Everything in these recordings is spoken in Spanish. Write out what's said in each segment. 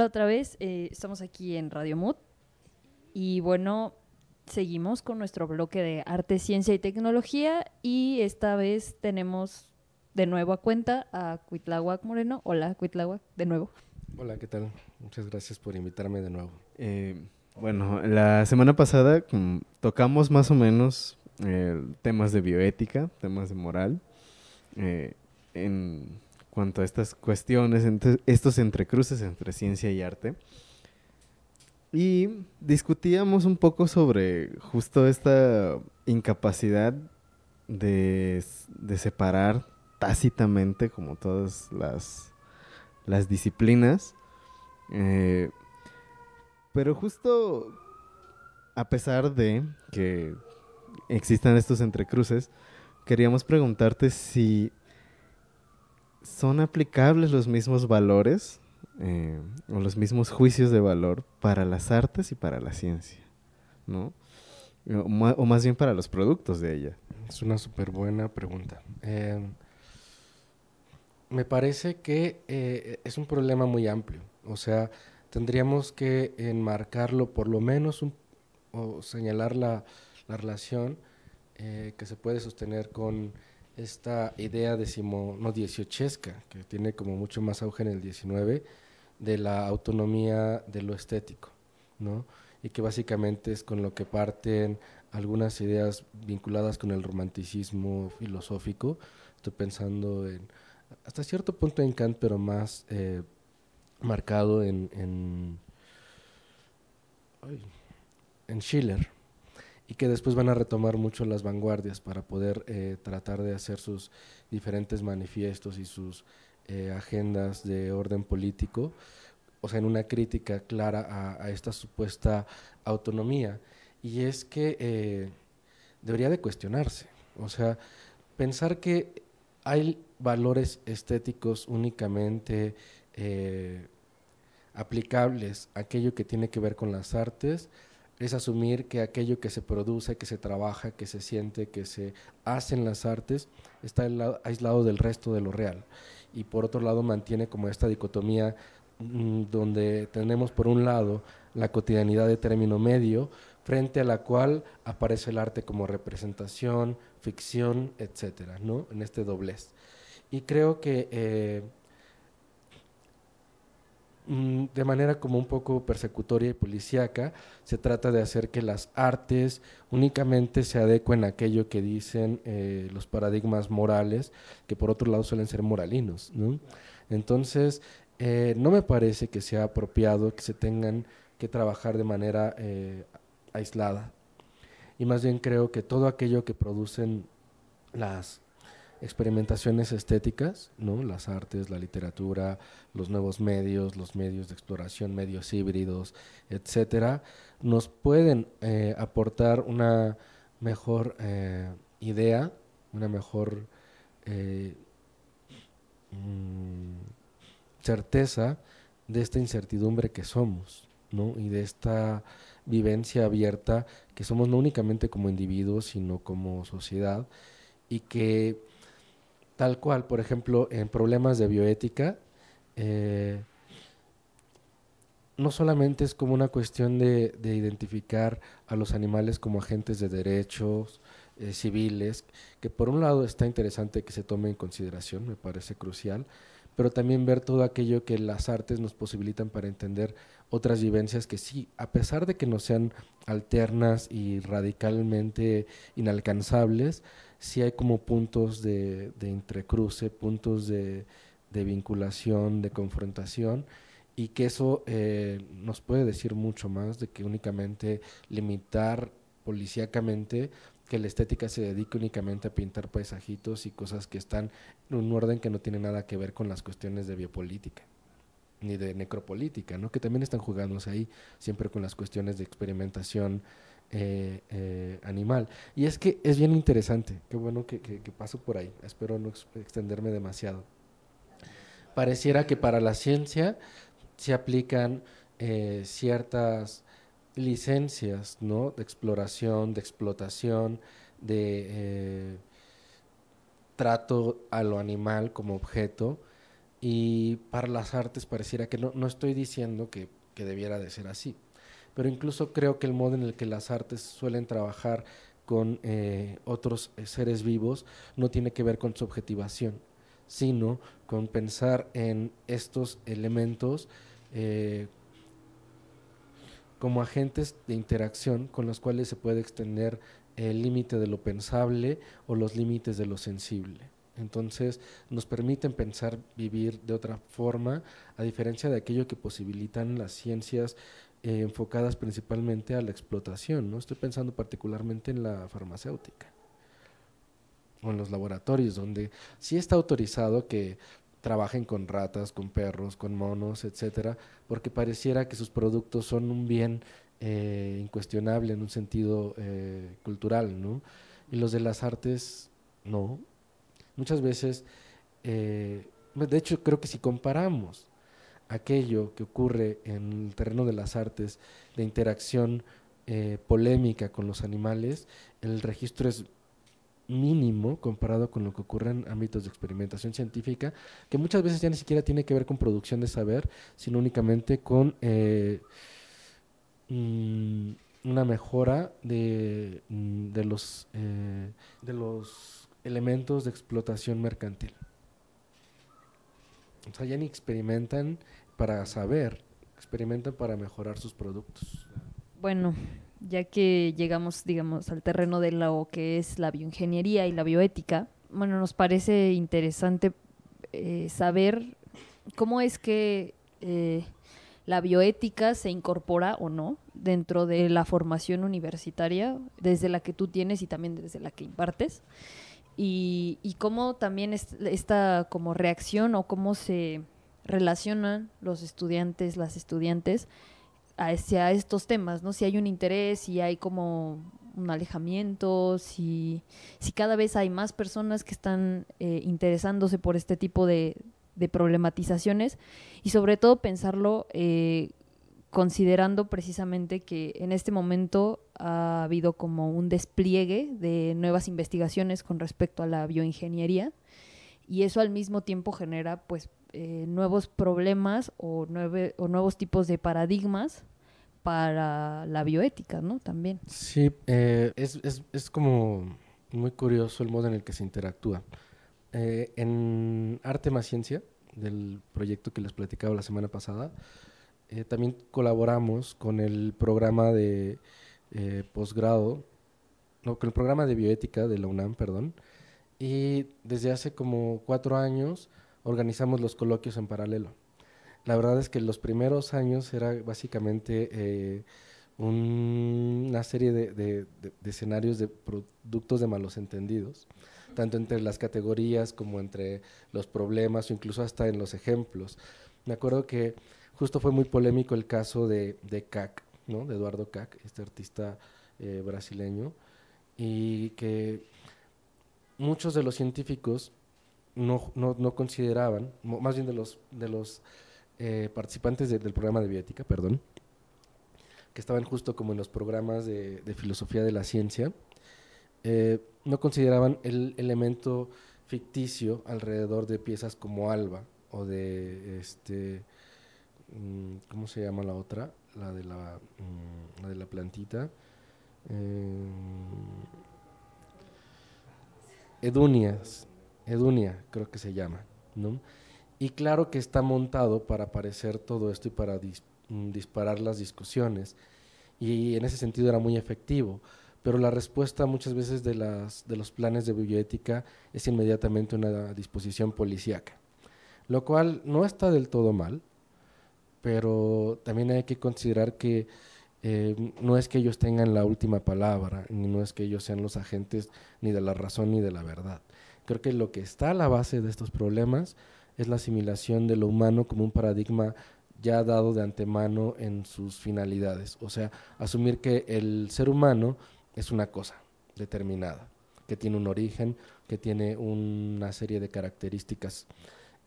Hola otra vez, eh, estamos aquí en Radio Mood y bueno, seguimos con nuestro bloque de arte, ciencia y tecnología y esta vez tenemos de nuevo a cuenta a Cuitláhuac Moreno. Hola Cuitláhuac, de nuevo. Hola, ¿qué tal? Muchas gracias por invitarme de nuevo. Eh, bueno, la semana pasada mm, tocamos más o menos eh, temas de bioética, temas de moral, eh, en cuanto a estas cuestiones, entre, estos entrecruces entre ciencia y arte. Y discutíamos un poco sobre justo esta incapacidad de, de separar tácitamente, como todas las, las disciplinas, eh, pero justo a pesar de que existan estos entrecruces, queríamos preguntarte si son aplicables los mismos valores eh, o los mismos juicios de valor para las artes y para la ciencia, ¿no? O, más bien para los productos de ella. Es una súper buena pregunta. Eh, me parece que eh, es un problema muy amplio. O sea, tendríamos que enmarcarlo por lo menos o señalar la, la relación que se puede sostener con esta idea decimo, no dieciochesca, que tiene como mucho más auge en el 19, de la autonomía de lo estético, ¿no? Y que básicamente es con lo que parten algunas ideas vinculadas con el romanticismo filosófico. Estoy pensando en, hasta cierto punto en Kant, pero más eh, marcado en, en, en, Schiller, y que después van a retomar mucho las vanguardias para poder eh, tratar de hacer sus diferentes manifiestos y sus eh, agendas de orden político, o sea, en una crítica clara a, esta supuesta autonomía. Y es que debería de cuestionarse, o sea, pensar que hay valores estéticos únicamente eh, aplicables a aquello que tiene que ver con las artes, es asumir que aquello que se produce, que se trabaja, que se siente, que se hace en las artes, está aislado del resto de lo real. Y por otro lado mantiene como esta dicotomía mm, donde tenemos por un lado la cotidianidad de término medio, frente a la cual aparece el arte como representación, ficción, etcétera, ¿no? En este doblez. Y creo que eh, de manera como un poco persecutoria y policíaca, se trata de hacer que las artes únicamente se adecuen a aquello que dicen eh, los paradigmas morales, que por otro lado suelen ser moralinos. Entonces, eh, no me parece que sea apropiado que se tengan que trabajar de manera aislada. Y más bien creo que todo aquello que producen las experimentaciones estéticas, ¿no? las artes, la literatura, los nuevos medios, los medios de exploración, medios híbridos, etcétera, nos pueden eh, aportar una mejor eh, idea, una mejor eh, mm, certeza de esta incertidumbre que somos, ¿no? y de esta vivencia abierta que somos no únicamente como individuos, sino como sociedad, y que Tal cual, por ejemplo, en problemas de bioética, eh, no solamente es como una cuestión de, identificar a los animales como agentes de derechos eh, civiles, que por un lado está interesante que se tome en consideración, me parece crucial, pero también ver todo aquello que las artes nos posibilitan para entender otras vivencias que sí, a pesar de que no sean alternas y radicalmente inalcanzables, sí hay como puntos de, de entrecruce, puntos de, de, vinculación, de confrontación, y que eso eh, nos puede decir mucho más de que únicamente limitar policíacamente que la estética se dedique únicamente a pintar paisajitos y cosas que están en un orden que no tiene nada que ver con las cuestiones de biopolítica ni de necropolítica, ¿no? que también están jugándose ahí siempre con las cuestiones de experimentación eh, eh, animal. Y es que es bien interesante, qué bueno que, paso por ahí, espero no extenderme demasiado. Pareciera que para la ciencia se aplican eh, ciertas licencias ¿no? de exploración, de explotación, de trato a lo animal como objeto, Y para las artes pareciera que no, no estoy diciendo que, que debiera de ser así, pero incluso creo que el modo en el que las artes suelen trabajar con eh, otros eh, seres vivos no tiene que ver con su objetivación, sino con pensar en estos elementos eh, como agentes de interacción con los cuales se puede extender el límite de lo pensable o los límites de lo sensible. Entonces nos permiten pensar vivir de otra forma, a diferencia de aquello que posibilitan las ciencias eh, enfocadas principalmente a la explotación. ¿no? Estoy pensando particularmente en la farmacéutica o en los laboratorios, donde sí está autorizado que trabajen con ratas, con perros, con monos, etcétera, porque pareciera que sus productos son un bien eh, incuestionable en un sentido eh, cultural, ¿no? Y los de las artes, no. Muchas veces, eh, de hecho, creo que si comparamos aquello que ocurre en el terreno de las artes, de interacción polémica con los animales, el registro es mínimo comparado con lo que ocurre en ámbitos de experimentación científica, que muchas veces ya ni siquiera tiene que ver con producción de saber, sino únicamente con eh, mm, una mejora de, mm, de los, eh, de los elementos de explotación mercantil. O sea, ya ni experimentan para saber, experimentan para mejorar sus productos. Bueno, ya que llegamos, digamos, al terreno de lo que es la bioingeniería y la bioética, bueno, nos parece interesante eh, saber cómo es que eh, la bioética se incorpora o no dentro de la formación universitaria, desde la que tú tienes y también desde la que impartes, y, cómo también esta como reacción o cómo se relacionan los estudiantes, las estudiantes, hacia estos temas, ¿no? Si hay un interés, si hay como un alejamiento, si, si cada vez hay más personas que están eh, interesándose por este tipo de, problematizaciones y sobre todo pensarlo eh, considerando precisamente que en este momento ha habido como un despliegue de nuevas investigaciones con respecto a la bioingeniería y eso al mismo tiempo genera pues eh, nuevos problemas o, o nuevos tipos de paradigmas para la bioética, ¿no? También. Sí, eh, es, es, es, como muy curioso el modo en el que se interactúa. Eh, en Arte más Ciencia, del proyecto que les platicaba la semana pasada, eh, también colaboramos con el programa de posgrado, no, con el programa de bioética de la UNAM, perdón, y desde hace como cuatro años organizamos los coloquios en paralelo. La verdad es que los primeros años era básicamente eh, una serie de, escenarios de productos de malos entendidos, tanto entre las categorías como entre los problemas o incluso hasta en los ejemplos. Me acuerdo que justo fue muy polémico el caso de, de CAC, ¿no? de Eduardo CAC, este artista eh, brasileño, y que muchos de los científicos no, no, no consideraban, más bien de los, de los eh, participantes del programa de bioética, perdón, que estaban justo como en los programas de, filosofía de la ciencia, eh, no consideraban el elemento ficticio alrededor de piezas como Alba o de este mm, ¿cómo se llama la otra? La de la, mm, de la plantita. Eh, Edunias, Edunia creo que se llama, ¿no? Y claro que está montado para aparecer todo esto y para mm, disparar las discusiones. Y en ese sentido era muy efectivo. Pero la respuesta muchas veces de, los planes de bioética es inmediatamente una disposición policíaca. Lo cual no está del todo mal, pero también hay que considerar que eh, no es que ellos tengan la última palabra, ni no es que ellos sean los agentes ni de la razón ni de la verdad. Creo que lo que está a la base de estos problemas es la asimilación de lo humano como un paradigma ya dado de antemano en sus finalidades. O sea, asumir que el ser humano es una cosa determinada, que tiene un origen, que tiene una serie de características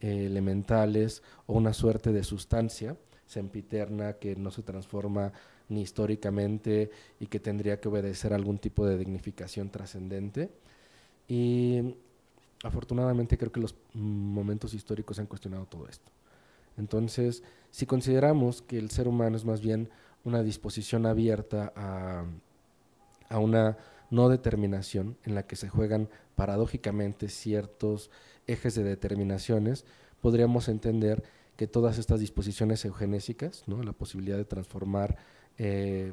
eh, elementales o una suerte de sustancia sempiterna que no se transforma ni históricamente y que tendría que obedecer algún tipo de dignificación trascendente. Y afortunadamente creo que los momentos históricos han cuestionado todo esto. Entonces, si consideramos que el ser humano es más bien una disposición abierta a, una no determinación en la que se juegan paradójicamente ciertos ejes de determinaciones, podríamos entender que todas estas disposiciones eugenésicas, la posibilidad de transformar eh,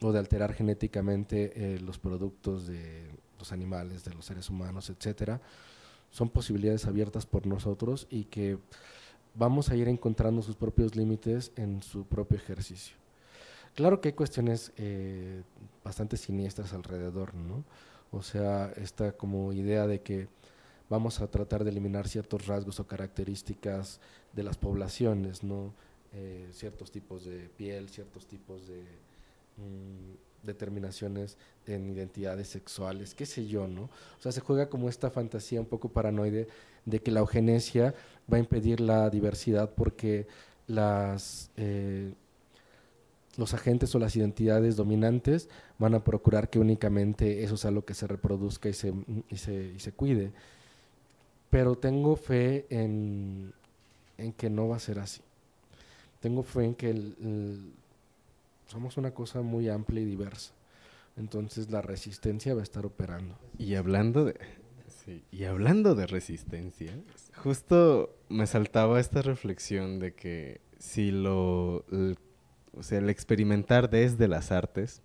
o de alterar genéticamente eh, los productos de los animales, de los seres humanos, etcétera, son posibilidades abiertas por nosotros y que vamos a ir encontrando sus propios límites en su propio ejercicio. Claro que hay cuestiones eh, bastante siniestras alrededor, ¿no? O sea, esta como idea de que vamos a tratar de eliminar ciertos rasgos o características de las poblaciones, ¿no? Eh, ciertos tipos de piel, ciertos tipos de mm, determinaciones en identidades sexuales, qué sé yo, ¿no? O sea, se juega como esta fantasía un poco paranoide de que la eugenesia va a impedir la diversidad porque las... Eh, los agentes o las identidades dominantes van a procurar que únicamente eso sea lo que se reproduzca y se, y se, y se cuide pero tengo fe en, que no va a ser así. Tengo fe en que somos una cosa muy amplia y diversa. Entonces la resistencia va a estar operando. Y hablando de, y hablando de resistencia, justo me saltaba esta reflexión de que si lo, o sea, el experimentar desde las artes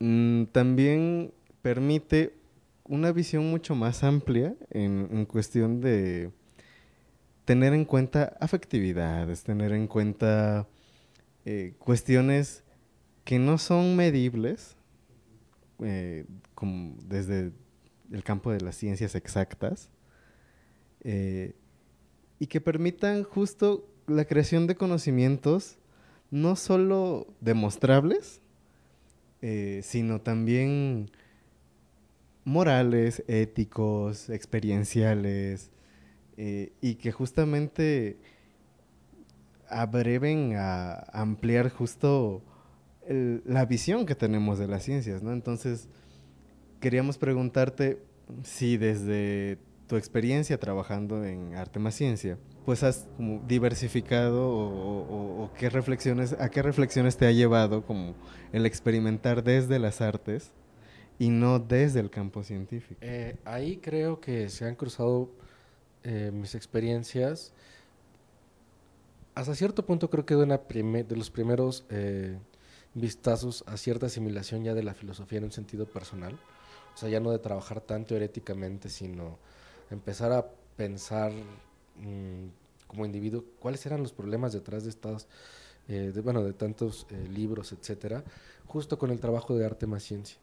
mm, también permite una visión mucho más amplia en, cuestión de tener en cuenta afectividades, tener en cuenta eh, cuestiones que no son medibles, eh, como desde el campo de las ciencias exactas, eh, y que permitan justo la creación de conocimientos no solo demostrables, sino también morales, éticos, experienciales, y que justamente abreven a ampliar justo la visión que tenemos de las ciencias, ¿no? Entonces, queríamos preguntarte si desde tu experiencia trabajando en arte más ciencia, pues has diversificado o, qué reflexiones, a qué reflexiones te ha llevado como el experimentar desde las artes y no desde el campo científico. Eh, ahí creo que se han cruzado eh, mis experiencias. Hasta cierto punto creo que de, una de los primeros eh, vistazos a cierta asimilación ya de la filosofía en un sentido personal. O sea, ya no de trabajar tan teóricamente, sino empezar a pensar mm, como individuo cuáles eran los problemas detrás de estas, bueno, de tantos libros, etcétera, justo con el trabajo de arte más ciencia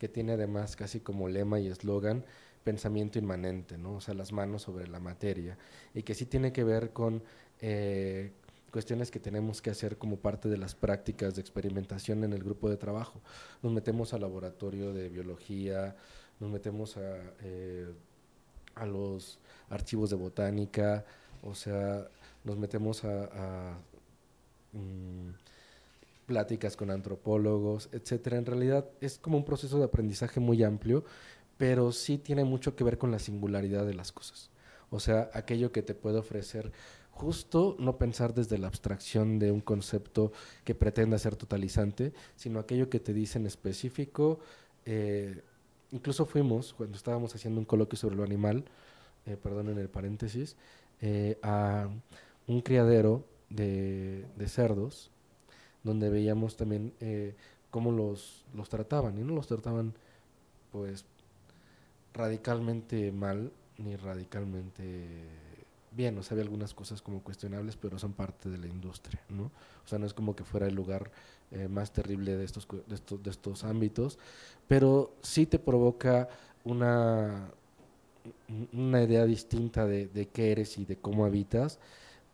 que tiene además casi como lema y eslogan pensamiento inmanente, ¿no? O sea, las manos sobre la materia, y que sí tiene que ver con eh, cuestiones que tenemos que hacer como parte de las prácticas de experimentación en el grupo de trabajo. Nos metemos al laboratorio de biología, nos metemos a, eh, a los archivos de botánica, o sea, nos metemos a, mm, pláticas con antropólogos, etcétera. En realidad es como un proceso de aprendizaje muy amplio, pero sí tiene mucho que ver con la singularidad de las cosas. O sea, aquello que te puede ofrecer justo no pensar desde la abstracción de un concepto que pretenda ser totalizante, sino aquello que te dice en específico. Eh, incluso fuimos, cuando estábamos haciendo un coloquio sobre lo animal, eh, perdón en el paréntesis, eh, a un criadero de cerdos donde veíamos también cómo los, los trataban, y no los trataban pues radicalmente mal ni radicalmente bien, o sea, había algunas cosas como cuestionables, pero son parte de la industria, ¿no? O sea, no es como que fuera el lugar eh, más terrible de estos, de estos, de estos ámbitos, pero sí te provoca una, una idea distinta de, de qué eres y de cómo habitas,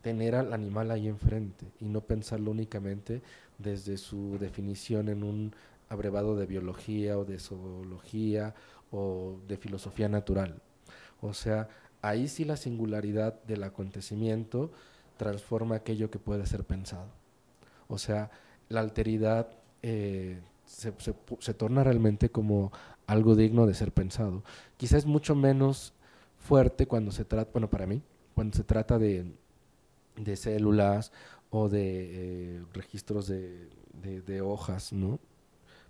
tener al animal ahí enfrente y no pensarlo únicamente desde su definición en un abrevado de biología o de zoología o de filosofía natural. O sea, ahí sí la singularidad del acontecimiento transforma aquello que puede ser pensado. O sea, la alteridad eh, se, se, torna realmente como algo digno de ser pensado. Quizás mucho menos fuerte cuando se trata, bueno, para mí, cuando se trata de, de células o de eh, registros de, hojas, ¿no?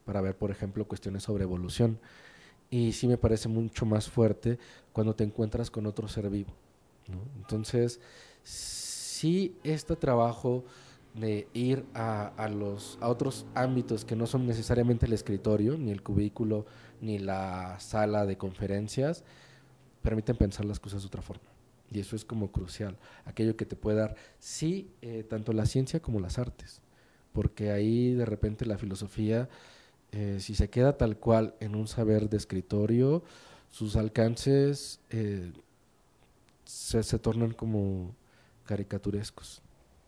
Para ver, por ejemplo, cuestiones sobre evolución. Y sí me parece mucho más fuerte cuando te encuentras con otro ser vivo. Entonces, sí, este trabajo de ir a, a, los, a otros ámbitos que no son necesariamente el escritorio, ni el cubículo, ni la sala de conferencias, permiten pensar las cosas de otra forma. Y eso es como crucial, aquello que te puede dar, sí, eh, tanto la ciencia como las artes, porque ahí de repente la filosofía, eh, si se queda tal cual en un saber de escritorio, sus alcances eh, se, tornan como caricaturescos.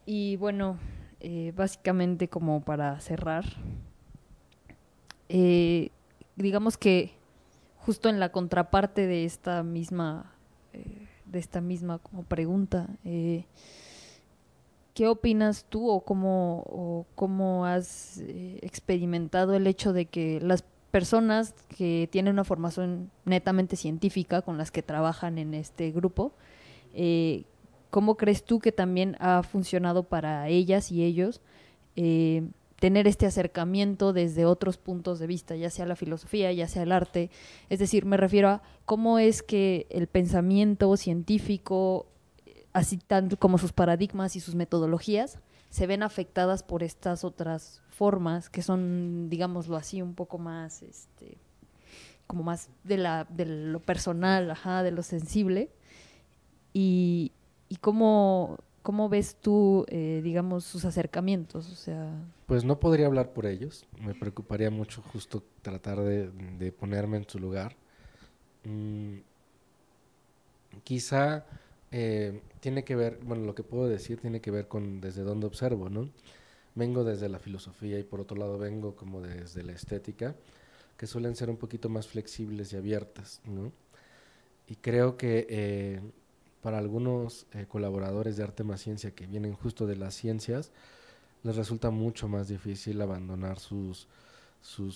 Y bueno, eh, básicamente como para cerrar, digamos que justo en la contraparte de esta misma, de esta misma como pregunta, ¿qué opinas tú o cómo, o cómo has eh, experimentado el hecho de que las personas que tienen una formación netamente científica con las que trabajan en este grupo, eh, ¿cómo crees tú que también ha funcionado para ellas y ellos eh, tener este acercamiento desde otros puntos de vista, ya sea la filosofía, ya sea el arte? Es decir, me refiero a cómo es que el pensamiento científico, así tanto como sus paradigmas y sus metodologías, se ven afectadas por estas otras formas que son, digámoslo así, un poco más, este, como más de, la, de lo personal, ajá, de lo sensible. Y, y cómo, cómo ves tú, eh, digamos, sus acercamientos, o sea... Pues no podría hablar por ellos, me preocuparía mucho justo tratar de, ponerme en su lugar. Mm, quizá eh, tiene que ver, bueno, lo que puedo decir tiene que ver con desde dónde observo, ¿no? Vengo desde la filosofía y por otro lado vengo como desde la estética, que suelen ser un poquito más flexibles y abiertas, ¿no? Y creo que eh, para algunos eh, colaboradores de arte más ciencia que vienen justo de las ciencias, les resulta mucho más difícil abandonar sus, sus,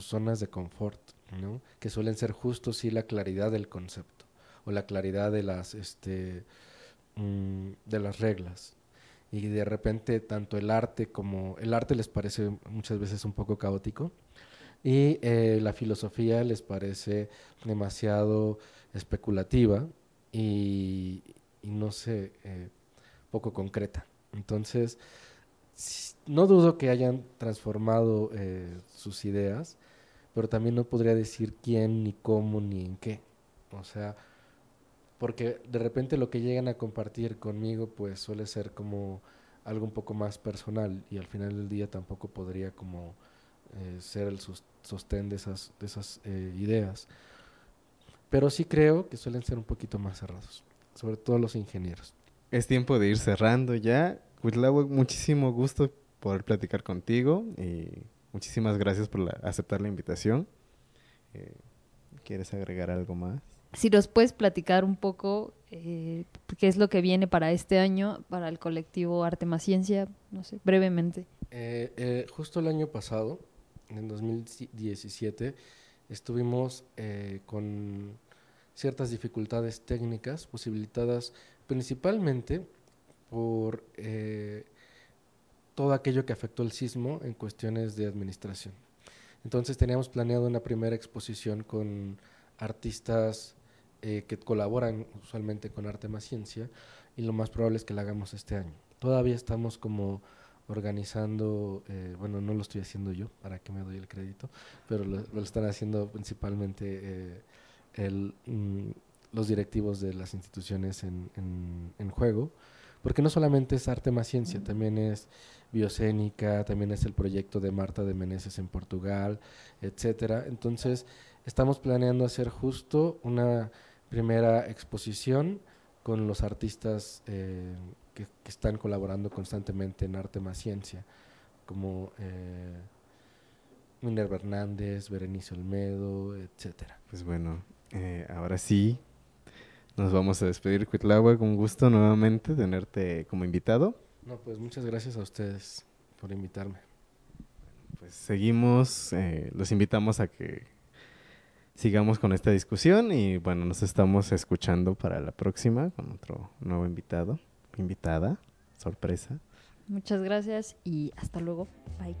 zonas de confort, ¿no? Que suelen ser justo sí la claridad del concepto o la claridad de las este mmm, de las reglas. Y de repente tanto el arte como el arte les parece muchas veces un poco caótico y eh, la filosofía les parece demasiado especulativa y, y no sé eh, poco concreta. Entonces no dudo que hayan transformado eh, sus ideas pero también no podría decir quién ni cómo ni en qué. O sea porque de repente lo que llegan a compartir conmigo pues suele ser como algo un poco más personal y al final del día tampoco podría como eh, ser el sostén de esas, de esas eh, ideas. Pero sí creo que suelen ser un poquito más cerrados, sobre todo los ingenieros. Es tiempo de ir cerrando ya. Cuitláhuac, muchísimo gusto poder platicar contigo y muchísimas gracias por la, aceptar la invitación. Eh, ¿Quieres agregar algo más? si nos puedes platicar un poco eh, qué es lo que viene para este año, para el colectivo Arte más Ciencia, no sé, brevemente. Eh, eh, justo el año pasado, en 2017, estuvimos eh, con ciertas dificultades técnicas posibilitadas principalmente por eh, todo aquello que afectó el sismo en cuestiones de administración. Entonces teníamos planeado una primera exposición con artistas eh, que colaboran usualmente con Arte más Ciencia y lo más probable es que la hagamos este año. Todavía estamos como organizando, eh, bueno, no lo estoy haciendo yo, para que me doy el crédito, pero lo, están haciendo principalmente eh, el, mm, los directivos de las instituciones en, en, en, juego, porque no solamente es arte más ciencia, también es biocénica, también es el proyecto de Marta de Meneses en Portugal, etcétera. Entonces, estamos planeando hacer justo una primera exposición con los artistas eh, que, que, están colaborando constantemente en Arte más Ciencia, como eh, Minerva Hernández, Berenice Olmedo, etcétera. Pues bueno, eh, ahora sí, nos vamos a despedir, Cuitlagua, con gusto nuevamente tenerte como invitado. No, pues muchas gracias a ustedes por invitarme. pues seguimos, eh, los invitamos a que sigamos con esta discusión y bueno, nos estamos escuchando para la próxima con otro nuevo invitado, invitada, sorpresa. Muchas gracias y hasta luego. Bye.